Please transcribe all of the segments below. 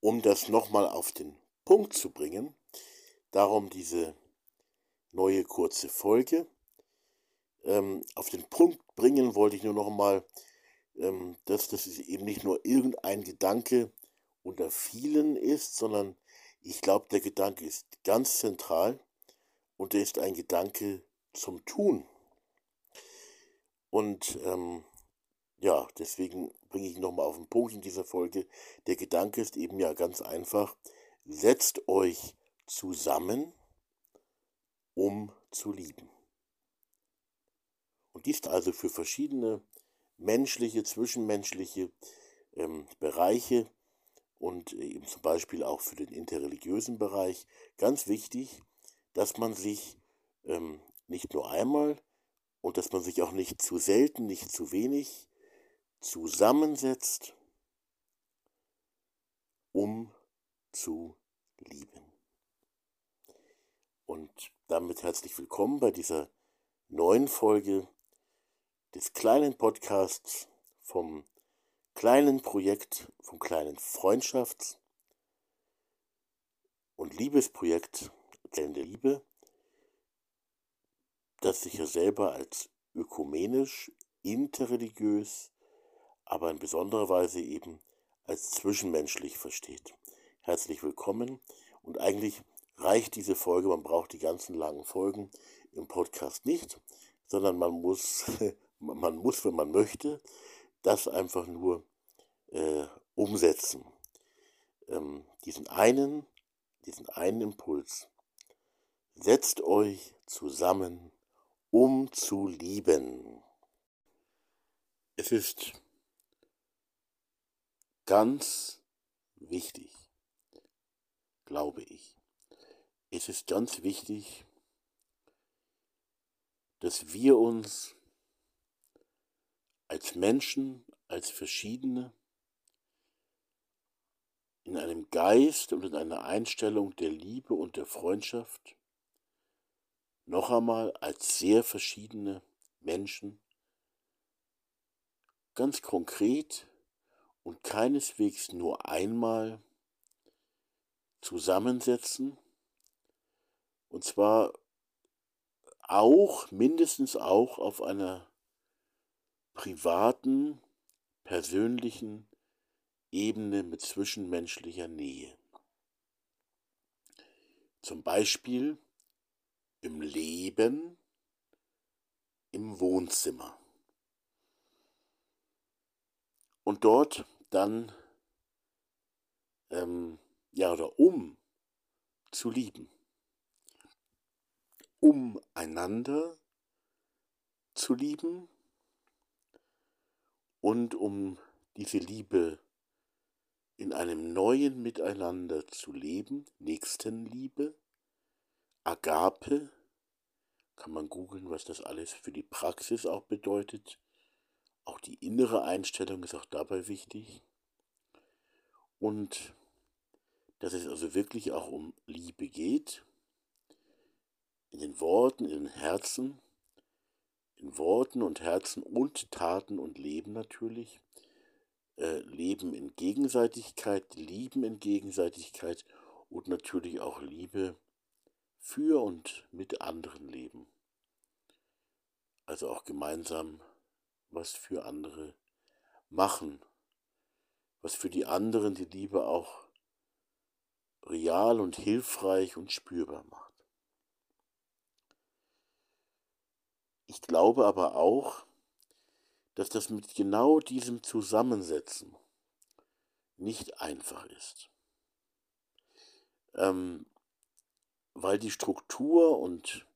um das nochmal auf den Punkt zu bringen, darum diese neue kurze Folge. Ähm, auf den Punkt bringen wollte ich nur nochmal, ähm, dass das eben nicht nur irgendein Gedanke unter vielen ist, sondern ich glaube, der Gedanke ist ganz zentral und er ist ein Gedanke zum Tun. Und ähm, ja, deswegen bringe ich nochmal auf den Punkt in dieser Folge. Der Gedanke ist eben ja ganz einfach, setzt euch zusammen, um zu lieben. Und dies also für verschiedene menschliche, zwischenmenschliche ähm, Bereiche und eben zum Beispiel auch für den interreligiösen Bereich ganz wichtig, dass man sich ähm, nicht nur einmal und dass man sich auch nicht zu selten, nicht zu wenig zusammensetzt, um zu lieben. Und damit herzlich willkommen bei dieser neuen Folge des kleinen Podcasts vom kleinen Projekt, vom kleinen Freundschafts- und Liebesprojekt Erzählende Liebe, das sich ja selber als ökumenisch, interreligiös, aber in besonderer Weise eben als zwischenmenschlich versteht. Herzlich willkommen und eigentlich reicht diese Folge, man braucht die ganzen langen Folgen im Podcast nicht, sondern man muss, man muss, wenn man möchte, das einfach nur äh, umsetzen. Ähm, diesen einen, diesen einen Impuls. Setzt euch zusammen, um zu lieben. Es ist ganz wichtig, glaube ich. Es ist ganz wichtig, dass wir uns als Menschen, als Verschiedene in einem Geist und in einer Einstellung der Liebe und der Freundschaft noch einmal als sehr verschiedene Menschen ganz konkret und keineswegs nur einmal zusammensetzen. Und zwar auch, mindestens auch auf einer privaten, persönlichen Ebene mit zwischenmenschlicher Nähe. Zum Beispiel im Leben im Wohnzimmer. Und dort dann, ähm, ja, oder um zu lieben, um einander zu lieben und um diese Liebe in einem neuen Miteinander zu leben, Nächstenliebe, Agape, kann man googeln, was das alles für die Praxis auch bedeutet. Auch die innere Einstellung ist auch dabei wichtig. Und dass es also wirklich auch um Liebe geht, in den Worten, in den Herzen, in Worten und Herzen und Taten und Leben natürlich. Äh, Leben in Gegenseitigkeit, Lieben in Gegenseitigkeit und natürlich auch Liebe für und mit anderen leben. Also auch gemeinsam was für andere machen, was für die anderen die Liebe auch real und hilfreich und spürbar macht. Ich glaube aber auch, dass das mit genau diesem Zusammensetzen nicht einfach ist. Ähm, weil die Struktur und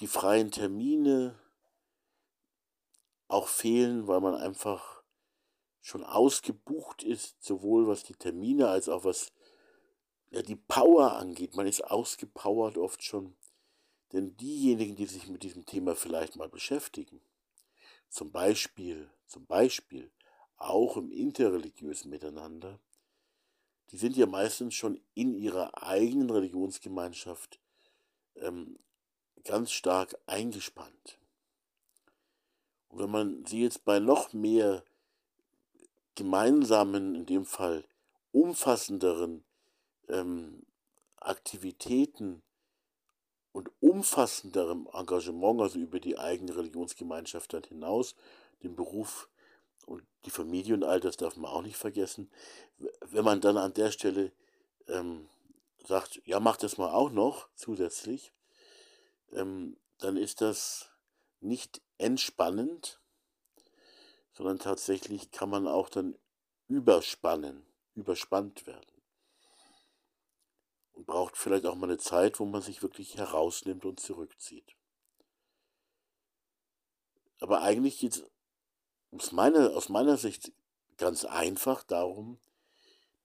die freien Termine auch fehlen, weil man einfach schon ausgebucht ist, sowohl was die Termine als auch was ja, die Power angeht. Man ist ausgepowert oft schon. Denn diejenigen, die sich mit diesem Thema vielleicht mal beschäftigen, zum Beispiel, zum Beispiel auch im interreligiösen Miteinander, die sind ja meistens schon in ihrer eigenen Religionsgemeinschaft ähm, ganz stark eingespannt. Wenn man sie jetzt bei noch mehr gemeinsamen, in dem Fall umfassenderen ähm, Aktivitäten und umfassenderem Engagement, also über die eigene Religionsgemeinschaft dann hinaus, den Beruf und die Familie und all das darf man auch nicht vergessen. Wenn man dann an der Stelle ähm, sagt, ja, mach das mal auch noch zusätzlich, ähm, dann ist das nicht entspannend, sondern tatsächlich kann man auch dann überspannen, überspannt werden. Und braucht vielleicht auch mal eine Zeit, wo man sich wirklich herausnimmt und zurückzieht. Aber eigentlich geht es aus meiner, aus meiner Sicht ganz einfach darum,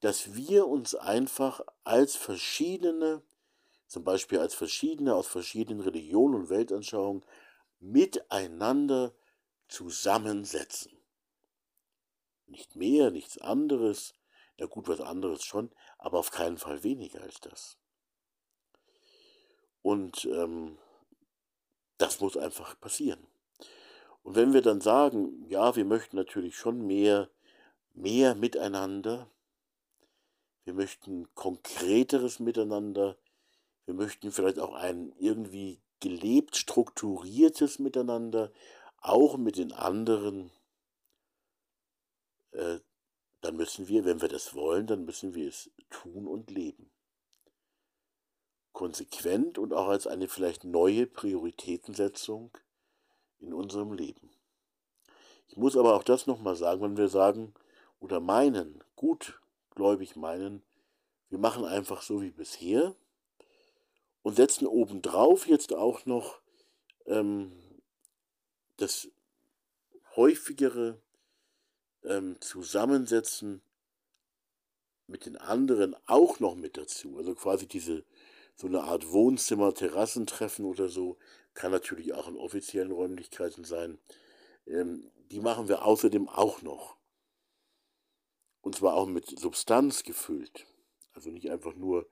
dass wir uns einfach als verschiedene, zum Beispiel als verschiedene aus verschiedenen Religionen und Weltanschauungen, miteinander zusammensetzen. Nicht mehr, nichts anderes, ja gut, was anderes schon, aber auf keinen Fall weniger als das. Und ähm, das muss einfach passieren. Und wenn wir dann sagen, ja, wir möchten natürlich schon mehr, mehr miteinander, wir möchten konkreteres Miteinander, wir möchten vielleicht auch ein irgendwie gelebt strukturiertes Miteinander, auch mit den anderen, äh, dann müssen wir, wenn wir das wollen, dann müssen wir es tun und leben. Konsequent und auch als eine vielleicht neue Prioritätensetzung in unserem Leben. Ich muss aber auch das nochmal sagen, wenn wir sagen oder meinen, gutgläubig meinen, wir machen einfach so wie bisher und setzen obendrauf jetzt auch noch ähm, das häufigere ähm, Zusammensetzen mit den anderen auch noch mit dazu. Also quasi diese so eine Art Wohnzimmer, Terrassentreffen oder so, kann natürlich auch in offiziellen Räumlichkeiten sein. Ähm, die machen wir außerdem auch noch. Und zwar auch mit Substanz gefüllt. Also nicht einfach nur,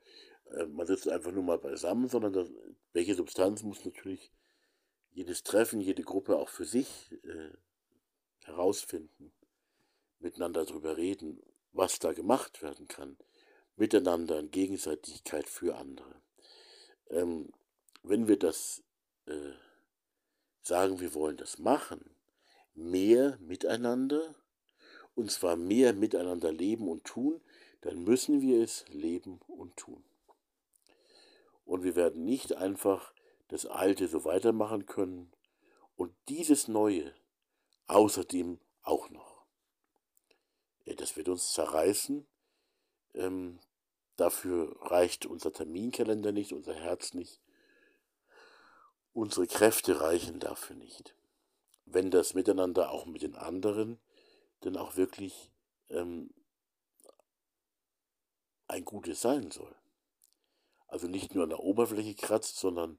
man sitzt einfach nur mal beisammen, sondern das, welche Substanz muss natürlich jedes Treffen, jede Gruppe auch für sich äh, herausfinden. Miteinander darüber reden, was da gemacht werden kann. Miteinander in Gegenseitigkeit für andere. Ähm, wenn wir das äh, sagen, wir wollen das machen, mehr miteinander, und zwar mehr miteinander leben und tun, dann müssen wir es leben und tun. Und wir werden nicht einfach das Alte so weitermachen können und dieses Neue außerdem auch noch. Das wird uns zerreißen. Ähm, dafür reicht unser Terminkalender nicht, unser Herz nicht. Unsere Kräfte reichen dafür nicht. Wenn das Miteinander auch mit den anderen dann auch wirklich ähm, ein gutes sein soll. Also nicht nur an der Oberfläche kratzt, sondern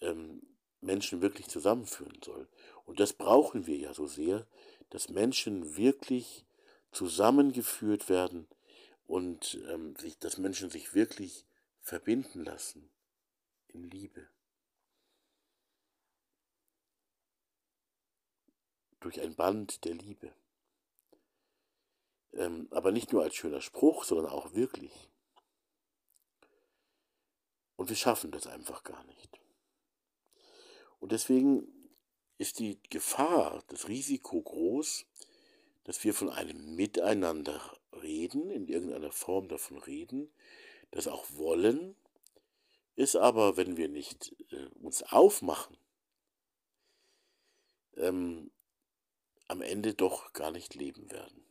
ähm, Menschen wirklich zusammenführen soll. Und das brauchen wir ja so sehr, dass Menschen wirklich zusammengeführt werden und ähm, sich, dass Menschen sich wirklich verbinden lassen in Liebe. durch ein Band der Liebe. Ähm, aber nicht nur als schöner Spruch, sondern auch wirklich. Und wir schaffen das einfach gar nicht. Und deswegen ist die Gefahr, das Risiko groß, dass wir von einem Miteinander reden, in irgendeiner Form davon reden, das auch wollen, ist aber, wenn wir nicht äh, uns aufmachen, ähm, am Ende doch gar nicht leben werden.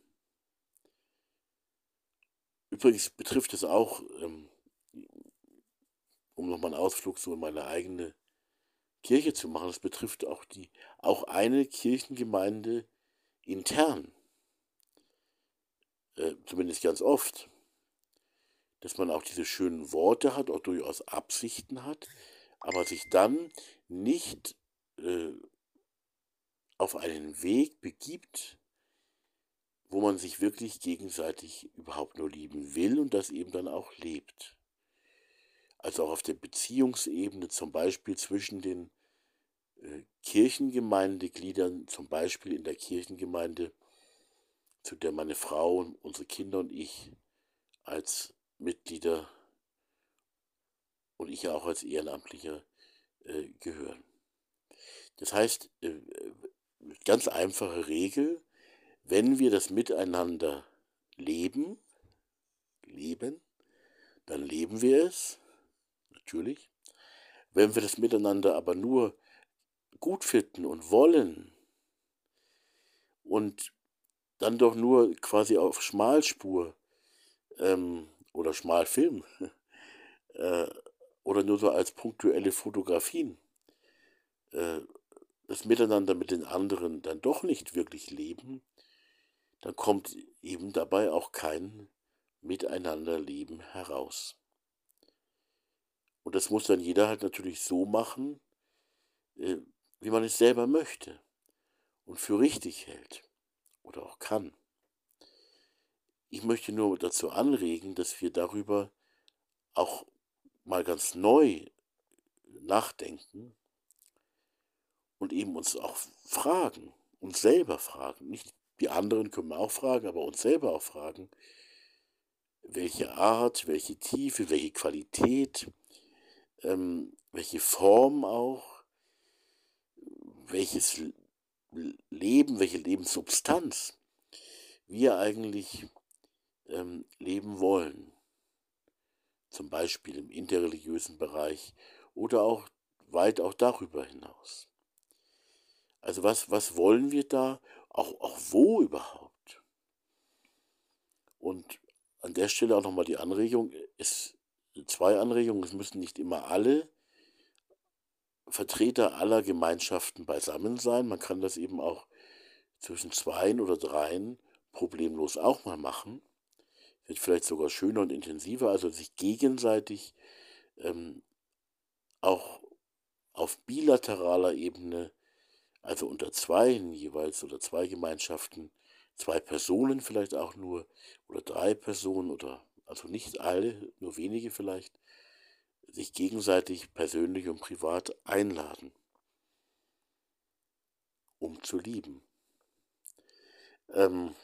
Übrigens betrifft es auch, ähm, um nochmal einen Ausflug so in meine eigene Kirche zu machen, es betrifft auch die, auch eine Kirchengemeinde intern, äh, zumindest ganz oft, dass man auch diese schönen Worte hat, auch durchaus Absichten hat, aber sich dann nicht äh, auf einen Weg begibt, wo man sich wirklich gegenseitig überhaupt nur lieben will und das eben dann auch lebt. Also auch auf der Beziehungsebene, zum Beispiel zwischen den äh, Kirchengemeindegliedern, zum Beispiel in der Kirchengemeinde, zu der meine Frau, unsere Kinder und ich als Mitglieder und ich auch als Ehrenamtlicher äh, gehören. Das heißt, äh, ganz einfache Regel, wenn wir das Miteinander leben, leben, dann leben wir es, natürlich. Wenn wir das Miteinander aber nur gut finden und wollen und dann doch nur quasi auf Schmalspur ähm, oder Schmalfilm äh, oder nur so als punktuelle Fotografien äh, das Miteinander mit den anderen dann doch nicht wirklich leben, dann kommt eben dabei auch kein Miteinanderleben heraus. Und das muss dann jeder halt natürlich so machen, äh, wie man es selber möchte und für richtig hält oder auch kann. Ich möchte nur dazu anregen, dass wir darüber auch mal ganz neu nachdenken und eben uns auch fragen, uns selber fragen, nicht die anderen können wir auch fragen, aber uns selber auch fragen, welche Art, welche Tiefe, welche Qualität, ähm, welche Form auch, welches Leben, welche Lebenssubstanz wir eigentlich ähm, leben wollen. Zum Beispiel im interreligiösen Bereich oder auch weit auch darüber hinaus. Also was, was wollen wir da? Auch, auch wo überhaupt? Und an der Stelle auch nochmal die Anregung, es, zwei Anregungen, es müssen nicht immer alle Vertreter aller Gemeinschaften beisammen sein. Man kann das eben auch zwischen zweien oder dreien problemlos auch mal machen. Wird vielleicht sogar schöner und intensiver, also sich gegenseitig ähm, auch auf bilateraler Ebene, also unter zweien jeweils oder zwei Gemeinschaften, zwei Personen vielleicht auch nur oder drei Personen oder also nicht alle, nur wenige vielleicht, sich gegenseitig persönlich und privat einladen, um zu lieben. Ähm,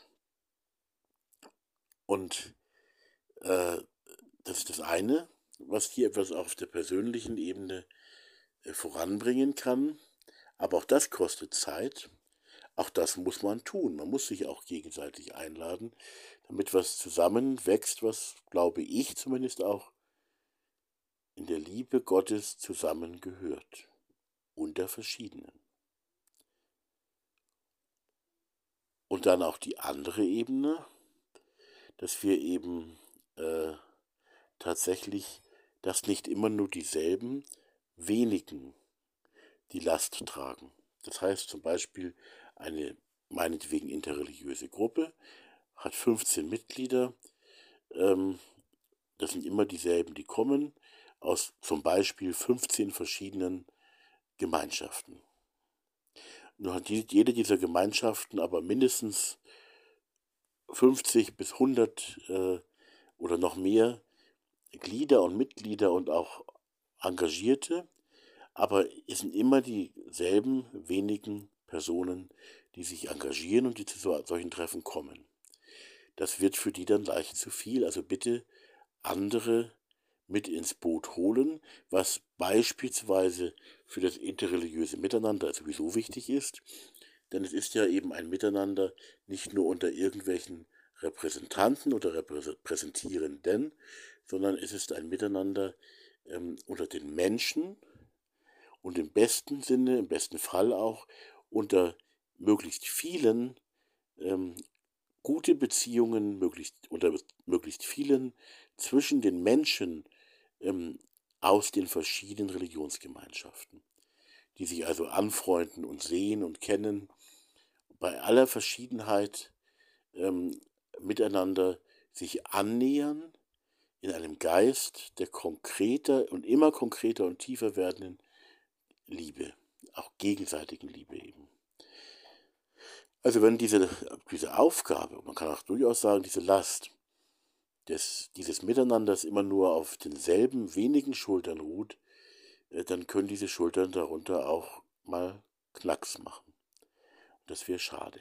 und äh, das ist das eine, was hier etwas auf der persönlichen Ebene äh, voranbringen kann. Aber auch das kostet Zeit. Auch das muss man tun. Man muss sich auch gegenseitig einladen, damit was zusammenwächst, was, glaube ich zumindest auch, in der Liebe Gottes zusammengehört, unter verschiedenen. Und dann auch die andere Ebene, dass wir eben äh, tatsächlich, dass nicht immer nur dieselben wenigen die Last tragen. Das heißt zum Beispiel eine meinetwegen interreligiöse Gruppe hat 15 Mitglieder. Ähm, das sind immer dieselben, die kommen aus zum Beispiel 15 verschiedenen Gemeinschaften. Nur hat jede dieser Gemeinschaften aber mindestens 50 bis 100 äh, oder noch mehr Glieder und Mitglieder und auch Engagierte, aber es sind immer dieselben wenigen Personen, die sich engagieren und die zu solchen Treffen kommen. Das wird für die dann leicht zu viel. Also bitte andere mit ins Boot holen, was beispielsweise für das interreligiöse Miteinander sowieso wichtig ist. Denn es ist ja eben ein Miteinander nicht nur unter irgendwelchen Repräsentanten oder Repräsentierenden, sondern es ist ein Miteinander ähm, unter den Menschen und im besten Sinne, im besten Fall auch unter möglichst vielen ähm, gute Beziehungen, möglichst unter möglichst vielen zwischen den Menschen ähm, aus den verschiedenen Religionsgemeinschaften, die sich also anfreunden und sehen und kennen, bei aller Verschiedenheit ähm, miteinander sich annähern in einem Geist der konkreter und immer konkreter und tiefer werdenden Liebe, auch gegenseitigen Liebe eben. Also wenn diese, diese Aufgabe, man kann auch durchaus sagen, diese Last, des, dieses Miteinanders immer nur auf denselben wenigen Schultern ruht, äh, dann können diese Schultern darunter auch mal Knacks machen. Das wäre schade.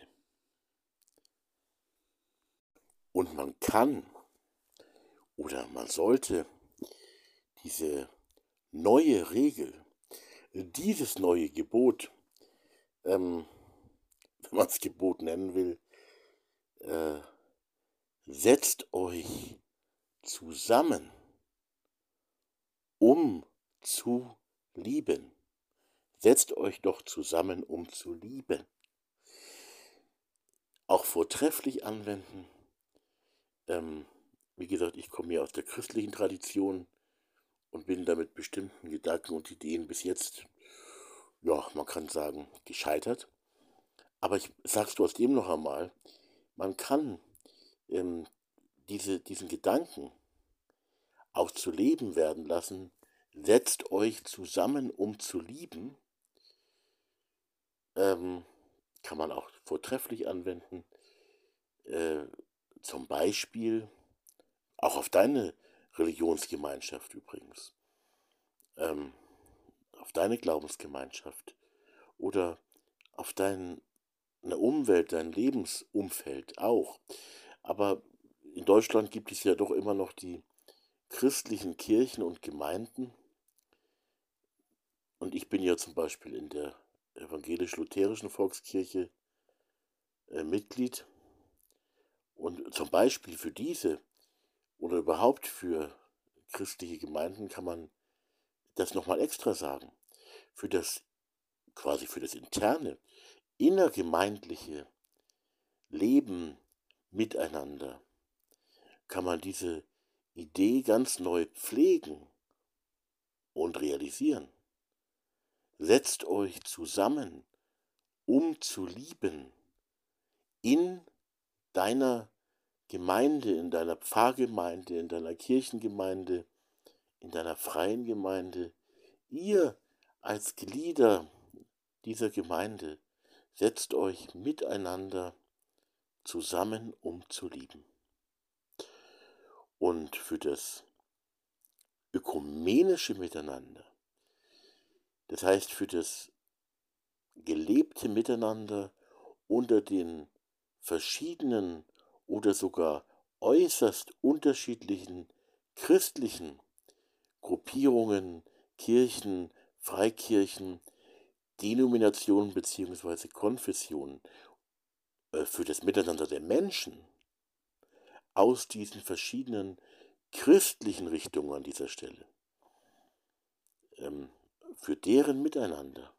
Und man kann, oder man sollte diese neue Regel, dieses neue Gebot, ähm, wenn man es Gebot nennen will, äh, setzt euch zusammen, um zu lieben. Setzt euch doch zusammen, um zu lieben. Auch vortrefflich anwenden. Ähm, wie gesagt, ich komme ja aus der christlichen Tradition und bin damit bestimmten Gedanken und Ideen bis jetzt, ja, man kann sagen, gescheitert. Aber ich sag's trotzdem noch einmal, man kann ähm, diese, diesen Gedanken auch zu Leben werden lassen, setzt euch zusammen, um zu lieben, ähm, kann man auch vortrefflich anwenden. Äh, zum Beispiel auch auf deine Religionsgemeinschaft übrigens, ähm, auf deine Glaubensgemeinschaft oder auf deine Umwelt, dein Lebensumfeld auch. Aber in Deutschland gibt es ja doch immer noch die christlichen Kirchen und Gemeinden. Und ich bin ja zum Beispiel in der evangelisch-lutherischen Volkskirche äh, Mitglied. Und zum Beispiel für diese oder überhaupt für christliche Gemeinden kann man das nochmal extra sagen. Für das, quasi für das interne, innergemeindliche Leben miteinander kann man diese Idee ganz neu pflegen und realisieren. Setzt euch zusammen, um zu lieben, in deiner Gemeinde, in deiner Pfarrgemeinde, in deiner Kirchengemeinde, in deiner freien Gemeinde, ihr als Glieder dieser Gemeinde setzt euch miteinander zusammen, um zu lieben. Und für das ökumenische Miteinander, das heißt für das gelebte Miteinander unter den verschiedenen oder sogar äußerst unterschiedlichen christlichen Gruppierungen, Kirchen, Freikirchen, Denominationen bzw. Konfessionen äh, für das Miteinander der Menschen aus diesen verschiedenen christlichen Richtungen an dieser Stelle, ähm, für deren Miteinander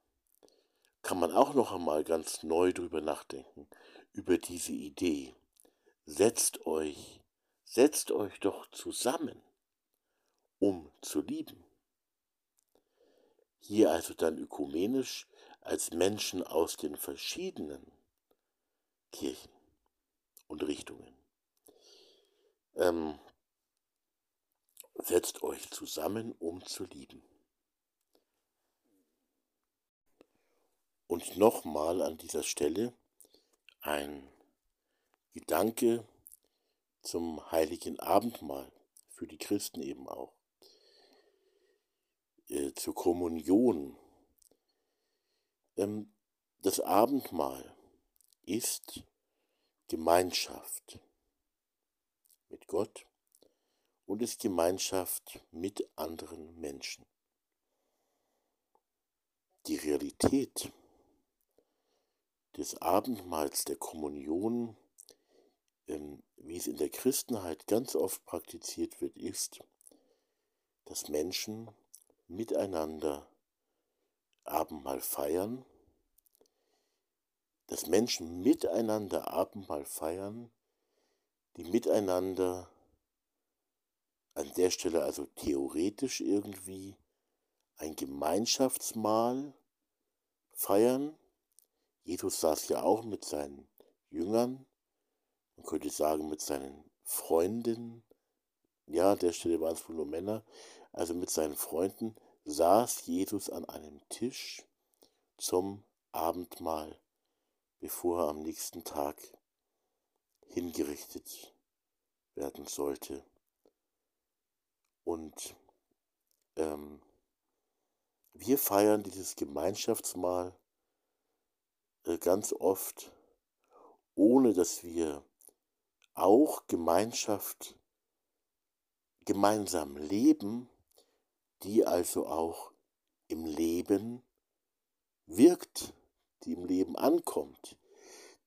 kann man auch noch einmal ganz neu drüber nachdenken, über diese Idee setzt euch, setzt euch doch zusammen, um zu lieben. Hier also dann ökumenisch als Menschen aus den verschiedenen Kirchen und Richtungen. Ähm, setzt euch zusammen, um zu lieben. Und nochmal an dieser Stelle ein Gedanke zum heiligen Abendmahl, für die Christen eben auch, äh, zur Kommunion. Ähm, das Abendmahl ist Gemeinschaft mit Gott und ist Gemeinschaft mit anderen Menschen. Die Realität des Abendmahls der Kommunion ähm, wie es in der Christenheit ganz oft praktiziert wird, ist, dass Menschen miteinander Abendmahl feiern, dass Menschen miteinander Abendmahl feiern, die miteinander an der Stelle also theoretisch irgendwie ein Gemeinschaftsmahl feiern. Jesus saß ja auch mit seinen Jüngern man könnte sagen, mit seinen Freunden, ja, an der Stelle waren es wohl nur Männer, also mit seinen Freunden saß Jesus an einem Tisch zum Abendmahl, bevor er am nächsten Tag hingerichtet werden sollte. Und ähm, wir feiern dieses Gemeinschaftsmahl äh, ganz oft, ohne dass wir auch Gemeinschaft gemeinsam leben, die also auch im Leben wirkt, die im Leben ankommt,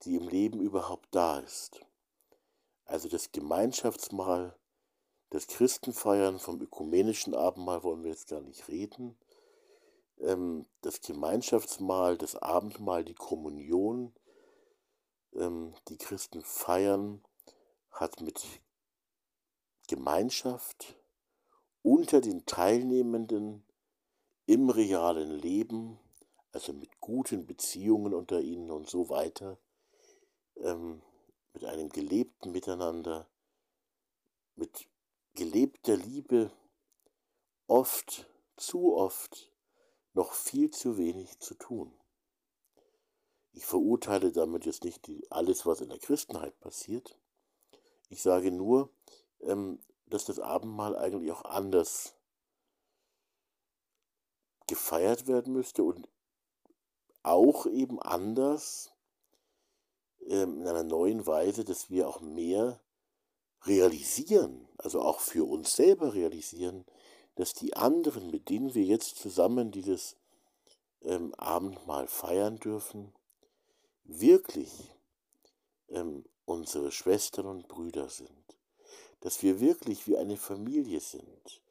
die im Leben überhaupt da ist. Also das Gemeinschaftsmahl, das Christenfeiern vom ökumenischen Abendmahl wollen wir jetzt gar nicht reden. Ähm, das Gemeinschaftsmahl, das Abendmahl, die Kommunion, ähm, die Christen feiern, hat mit Gemeinschaft unter den Teilnehmenden im realen Leben, also mit guten Beziehungen unter ihnen und so weiter, ähm, mit einem gelebten Miteinander, mit gelebter Liebe, oft, zu oft, noch viel zu wenig zu tun. Ich verurteile damit jetzt nicht die, alles, was in der Christenheit passiert. Ich sage nur, ähm, dass das Abendmahl eigentlich auch anders gefeiert werden müsste und auch eben anders ähm, in einer neuen Weise, dass wir auch mehr realisieren, also auch für uns selber realisieren, dass die anderen, mit denen wir jetzt zusammen dieses ähm, Abendmahl feiern dürfen, wirklich ähm, unsere Schwestern und Brüder sind, dass wir wirklich wie eine Familie sind,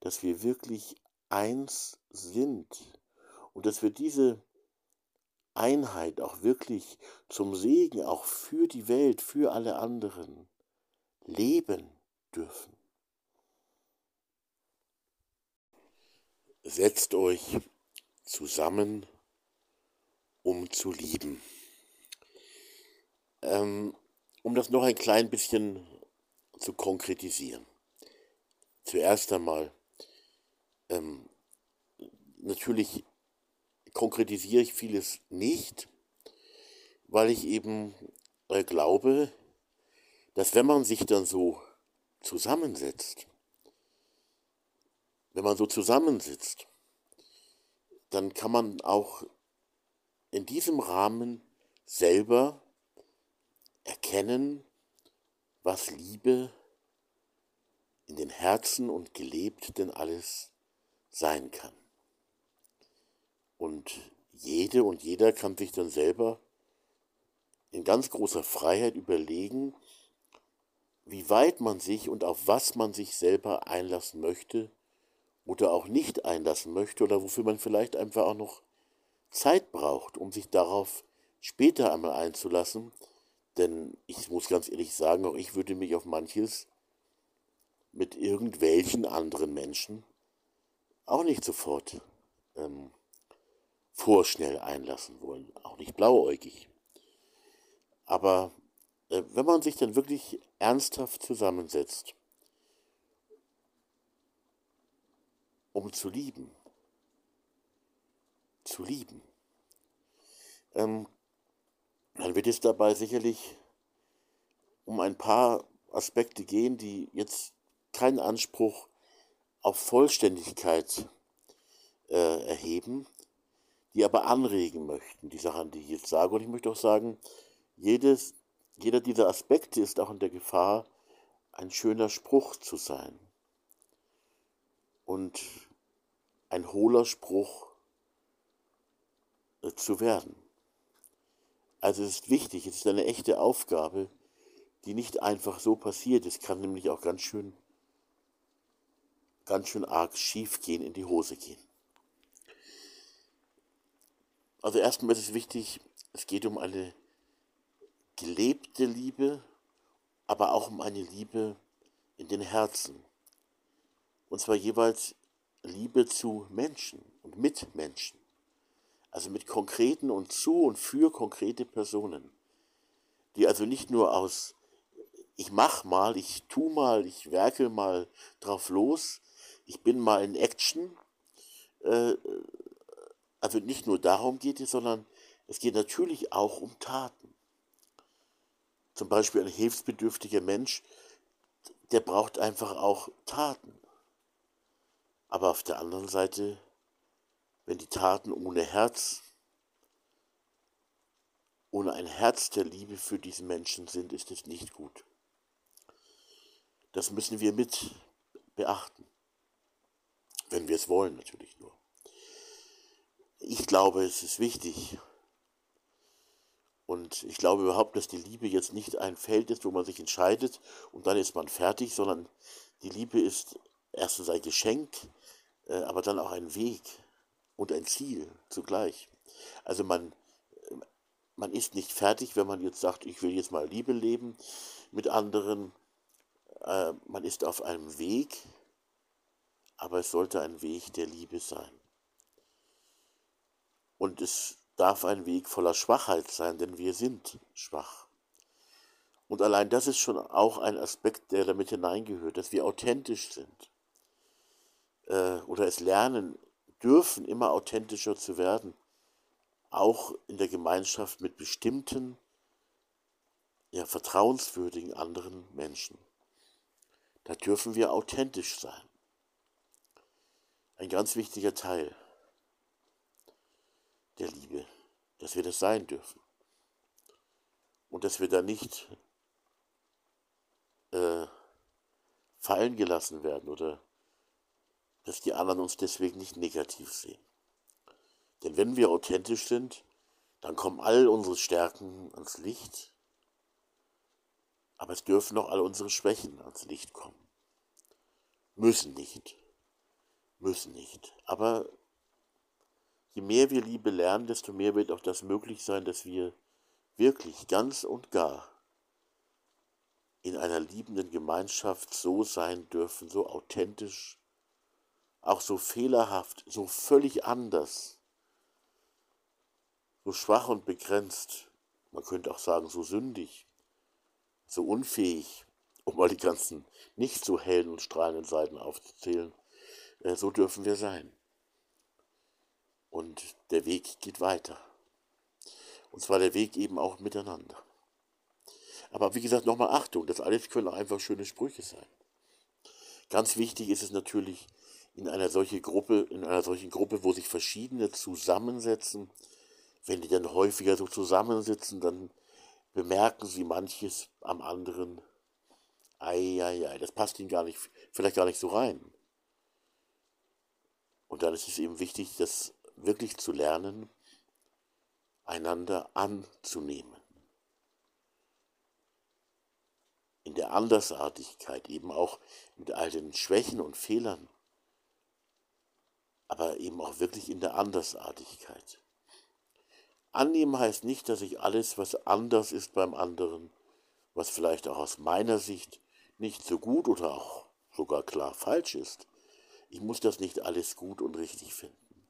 dass wir wirklich eins sind und dass wir diese Einheit auch wirklich zum Segen, auch für die Welt, für alle anderen leben dürfen. Setzt euch zusammen, um zu lieben. Ähm, um das noch ein klein bisschen zu konkretisieren. Zuerst einmal, ähm, natürlich konkretisiere ich vieles nicht, weil ich eben äh, glaube, dass wenn man sich dann so zusammensetzt, wenn man so zusammensitzt, dann kann man auch in diesem Rahmen selber erkennen, was Liebe in den Herzen und gelebt denn alles sein kann. Und jede und jeder kann sich dann selber in ganz großer Freiheit überlegen, wie weit man sich und auf was man sich selber einlassen möchte oder auch nicht einlassen möchte oder wofür man vielleicht einfach auch noch Zeit braucht, um sich darauf später einmal einzulassen, denn ich muss ganz ehrlich sagen, auch ich würde mich auf manches mit irgendwelchen anderen Menschen auch nicht sofort ähm, vorschnell einlassen wollen. Auch nicht blauäugig. Aber äh, wenn man sich dann wirklich ernsthaft zusammensetzt, um zu lieben, zu lieben, ähm, dann wird es dabei sicherlich um ein paar Aspekte gehen, die jetzt keinen Anspruch auf Vollständigkeit äh, erheben, die aber anregen möchten, die Sachen, die ich jetzt sage. Und ich möchte auch sagen, jedes, jeder dieser Aspekte ist auch in der Gefahr, ein schöner Spruch zu sein. Und ein hohler Spruch äh, zu werden. Also es ist wichtig, es ist eine echte Aufgabe, die nicht einfach so passiert. Es kann nämlich auch ganz schön, ganz schön arg schief gehen, in die Hose gehen. Also erstmal ist es wichtig, es geht um eine gelebte Liebe, aber auch um eine Liebe in den Herzen. Und zwar jeweils Liebe zu Menschen und mit Menschen. Also mit konkreten und zu und für konkrete Personen, die also nicht nur aus ich mach mal, ich tu mal, ich werkel mal drauf los, ich bin mal in Action. Äh, also nicht nur darum geht es, sondern es geht natürlich auch um Taten. Zum Beispiel ein hilfsbedürftiger Mensch, der braucht einfach auch Taten. Aber auf der anderen Seite wenn die Taten ohne Herz, ohne ein Herz der Liebe für diesen Menschen sind, ist es nicht gut. Das müssen wir mit beachten. Wenn wir es wollen, natürlich nur. Ich glaube, es ist wichtig. Und ich glaube überhaupt, dass die Liebe jetzt nicht ein Feld ist, wo man sich entscheidet und dann ist man fertig, sondern die Liebe ist erstens ein Geschenk, äh, aber dann auch ein Weg und ein Ziel zugleich. Also man, man ist nicht fertig, wenn man jetzt sagt, ich will jetzt mal Liebe leben mit anderen. Äh, man ist auf einem Weg, aber es sollte ein Weg der Liebe sein. Und es darf ein Weg voller Schwachheit sein, denn wir sind schwach. Und allein das ist schon auch ein Aspekt, der damit hineingehört, dass wir authentisch sind äh, oder es lernen dürfen, immer authentischer zu werden, auch in der Gemeinschaft mit bestimmten, ja, vertrauenswürdigen anderen Menschen. Da dürfen wir authentisch sein. Ein ganz wichtiger Teil der Liebe, dass wir das sein dürfen. Und dass wir da nicht äh, fallen gelassen werden oder dass die anderen uns deswegen nicht negativ sehen. Denn wenn wir authentisch sind, dann kommen all unsere Stärken ans Licht, aber es dürfen auch all unsere Schwächen ans Licht kommen. Müssen nicht. Müssen nicht. Aber je mehr wir Liebe lernen, desto mehr wird auch das möglich sein, dass wir wirklich ganz und gar in einer liebenden Gemeinschaft so sein dürfen, so authentisch, auch so fehlerhaft, so völlig anders, so schwach und begrenzt, man könnte auch sagen so sündig, so unfähig, um mal die ganzen nicht so hellen und strahlenden Seiten aufzuzählen, äh, so dürfen wir sein. Und der Weg geht weiter. Und zwar der Weg eben auch miteinander. Aber wie gesagt, nochmal Achtung, das alles können einfach schöne Sprüche sein. Ganz wichtig ist es natürlich in einer solchen Gruppe, in einer solchen Gruppe, wo sich verschiedene zusammensetzen, wenn die dann häufiger so zusammensitzen, dann bemerken sie manches am anderen. Eieiei, das passt ihnen gar nicht, vielleicht gar nicht so rein. Und dann ist es eben wichtig, das wirklich zu lernen, einander anzunehmen. In der Andersartigkeit, eben auch mit all den Schwächen und Fehlern, aber eben auch wirklich in der Andersartigkeit. Annehmen heißt nicht, dass ich alles, was anders ist beim anderen, was vielleicht auch aus meiner Sicht nicht so gut oder auch sogar klar falsch ist, ich muss das nicht alles gut und richtig finden.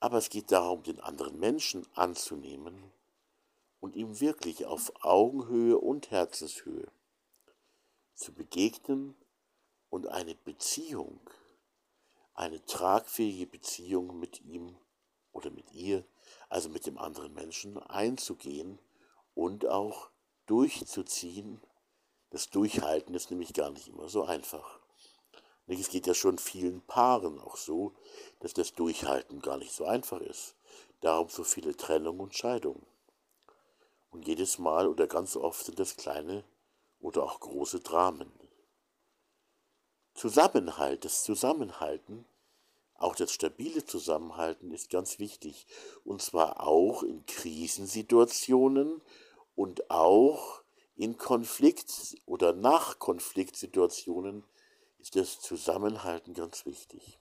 Aber es geht darum, den anderen Menschen anzunehmen und ihm wirklich auf Augenhöhe und Herzenshöhe zu begegnen und eine Beziehung, eine tragfähige Beziehung mit ihm oder mit ihr, also mit dem anderen Menschen einzugehen und auch durchzuziehen. Das Durchhalten ist nämlich gar nicht immer so einfach. Es geht ja schon vielen Paaren auch so, dass das Durchhalten gar nicht so einfach ist. Darum so viele Trennungen und Scheidungen. Und jedes Mal oder ganz oft sind das kleine oder auch große Dramen. Zusammenhalt, das Zusammenhalten, auch das stabile Zusammenhalten ist ganz wichtig. Und zwar auch in Krisensituationen und auch in Konflikt- oder nach Konfliktsituationen ist das Zusammenhalten ganz wichtig.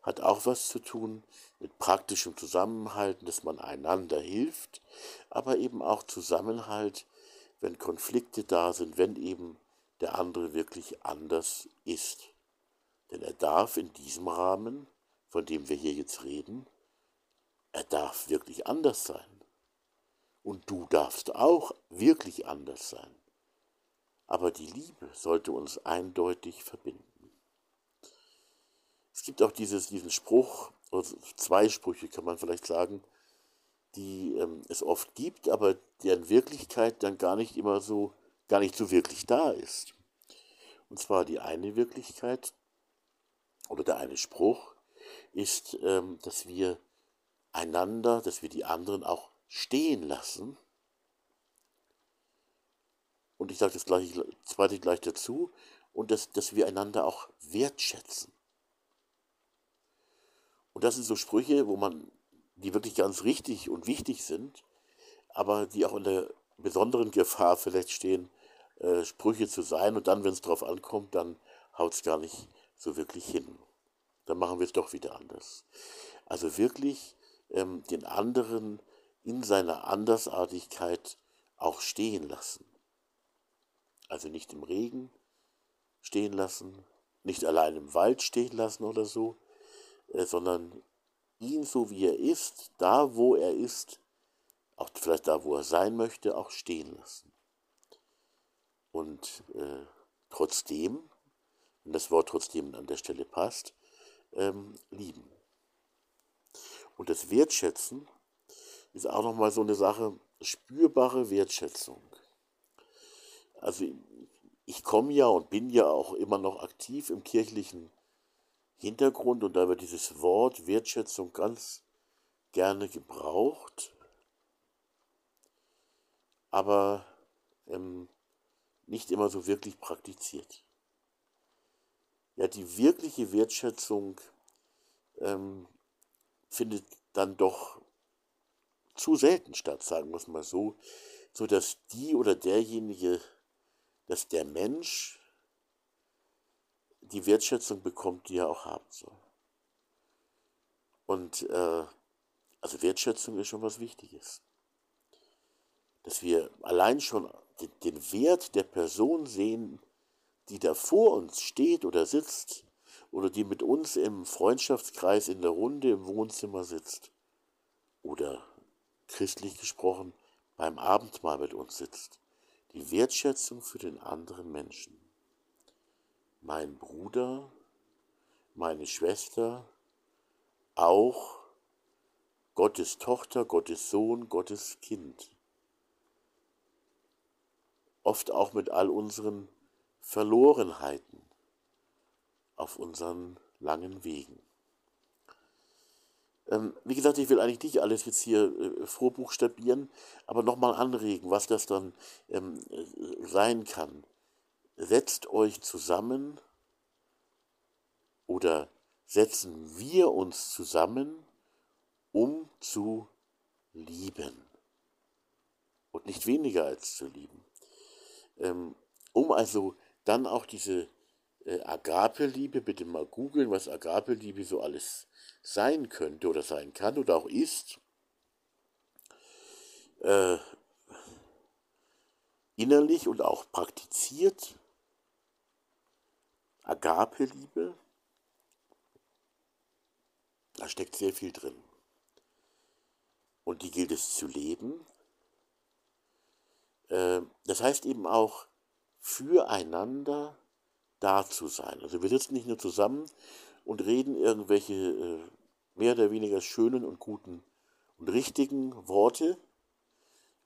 Hat auch was zu tun mit praktischem Zusammenhalten, dass man einander hilft, aber eben auch Zusammenhalt, wenn Konflikte da sind, wenn eben der andere wirklich anders ist. Denn er darf in diesem Rahmen, von dem wir hier jetzt reden, er darf wirklich anders sein. Und du darfst auch wirklich anders sein aber die Liebe sollte uns eindeutig verbinden. Es gibt auch dieses, diesen Spruch, oder zwei Sprüche kann man vielleicht sagen, die ähm, es oft gibt, aber deren Wirklichkeit dann gar nicht immer so, gar nicht so wirklich da ist. Und zwar die eine Wirklichkeit oder der eine Spruch ist, ähm, dass wir einander, dass wir die anderen auch stehen lassen und ich sage das gleich, zweite gleich dazu. und dass, dass wir einander auch wertschätzen. Und das sind so Sprüche, wo man, die wirklich ganz richtig und wichtig sind, aber die auch in der besonderen Gefahr vielleicht stehen, äh, Sprüche zu sein. Und dann, wenn es drauf ankommt, dann haut es gar nicht so wirklich hin. Dann machen wir es doch wieder anders. Also wirklich ähm, den anderen in seiner Andersartigkeit auch stehen lassen. Also nicht im Regen stehen lassen, nicht allein im Wald stehen lassen oder so, äh, sondern ihn so wie er ist, da wo er ist, auch vielleicht da wo er sein möchte, auch stehen lassen. Und äh, trotzdem, wenn das Wort trotzdem an der Stelle passt, ähm, lieben. Und das Wertschätzen ist auch nochmal so eine Sache, spürbare Wertschätzung. Also ich komme ja und bin ja auch immer noch aktiv im kirchlichen Hintergrund und da wird dieses Wort Wertschätzung ganz gerne gebraucht, aber ähm, nicht immer so wirklich praktiziert. Ja, die wirkliche Wertschätzung ähm, findet dann doch zu selten statt, sagen wir es mal so, so dass die oder derjenige, dass der Mensch die Wertschätzung bekommt, die er auch haben soll. Und äh, also Wertschätzung ist schon was Wichtiges. Dass wir allein schon den, Wert der Person sehen, die da vor uns steht oder sitzt, oder die mit uns im Freundschaftskreis in der Runde im Wohnzimmer sitzt, oder christlich gesprochen beim Abendmahl mit uns sitzt. Die Wertschätzung für den anderen Menschen. Mein Bruder, meine Schwester, auch Gottes Tochter, Gottes Sohn, Gottes Kind. Oft auch mit all unseren Verlorenheiten auf unseren langen Wegen. Ähm, wie gesagt, ich will eigentlich nicht alles jetzt hier äh, vorbuchstabieren, aber nochmal anregen, was das dann ähm, äh, sein kann. Setzt euch zusammen oder setzen wir uns zusammen, um zu lieben. Und nicht weniger als zu lieben. Ähm, um also dann auch diese äh, Agape-Liebe, bitte mal googeln, was Agape-Liebe so alles sein könnte oder sein kann oder auch ist, äh, innerlich und auch praktiziert. Agape-Liebe, da steckt sehr viel drin. Und die gilt es zu leben. Äh, das heißt eben auch, füreinander da zu sein. Also wir sitzen nicht nur zusammen und reden irgendwelche äh, mehr oder weniger schönen und guten und richtigen Worte.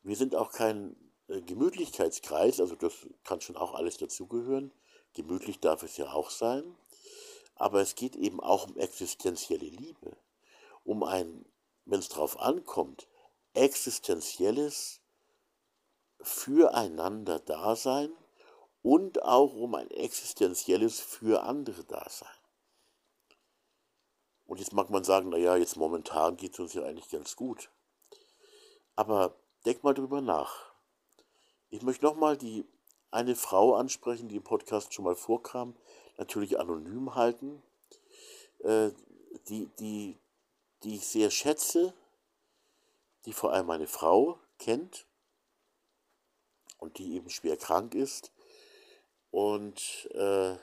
Wir sind auch kein äh, Gemütlichkeitskreis, also das kann schon auch alles dazugehören. Gemütlich darf es ja auch sein. Aber es geht eben auch um existenzielle Liebe, um ein, wenn es darauf ankommt, existenzielles Füreinander-Dasein und auch um ein existenzielles für andere Dasein. Und jetzt mag man sagen, naja, jetzt momentan geht es uns ja eigentlich ganz gut. Aber denk mal drüber nach. Ich möchte nochmal die eine Frau ansprechen, die im Podcast schon mal vorkam, natürlich anonym halten, äh, die, die, die ich sehr schätze, die vor allem meine Frau kennt und die eben schwer krank ist und äh,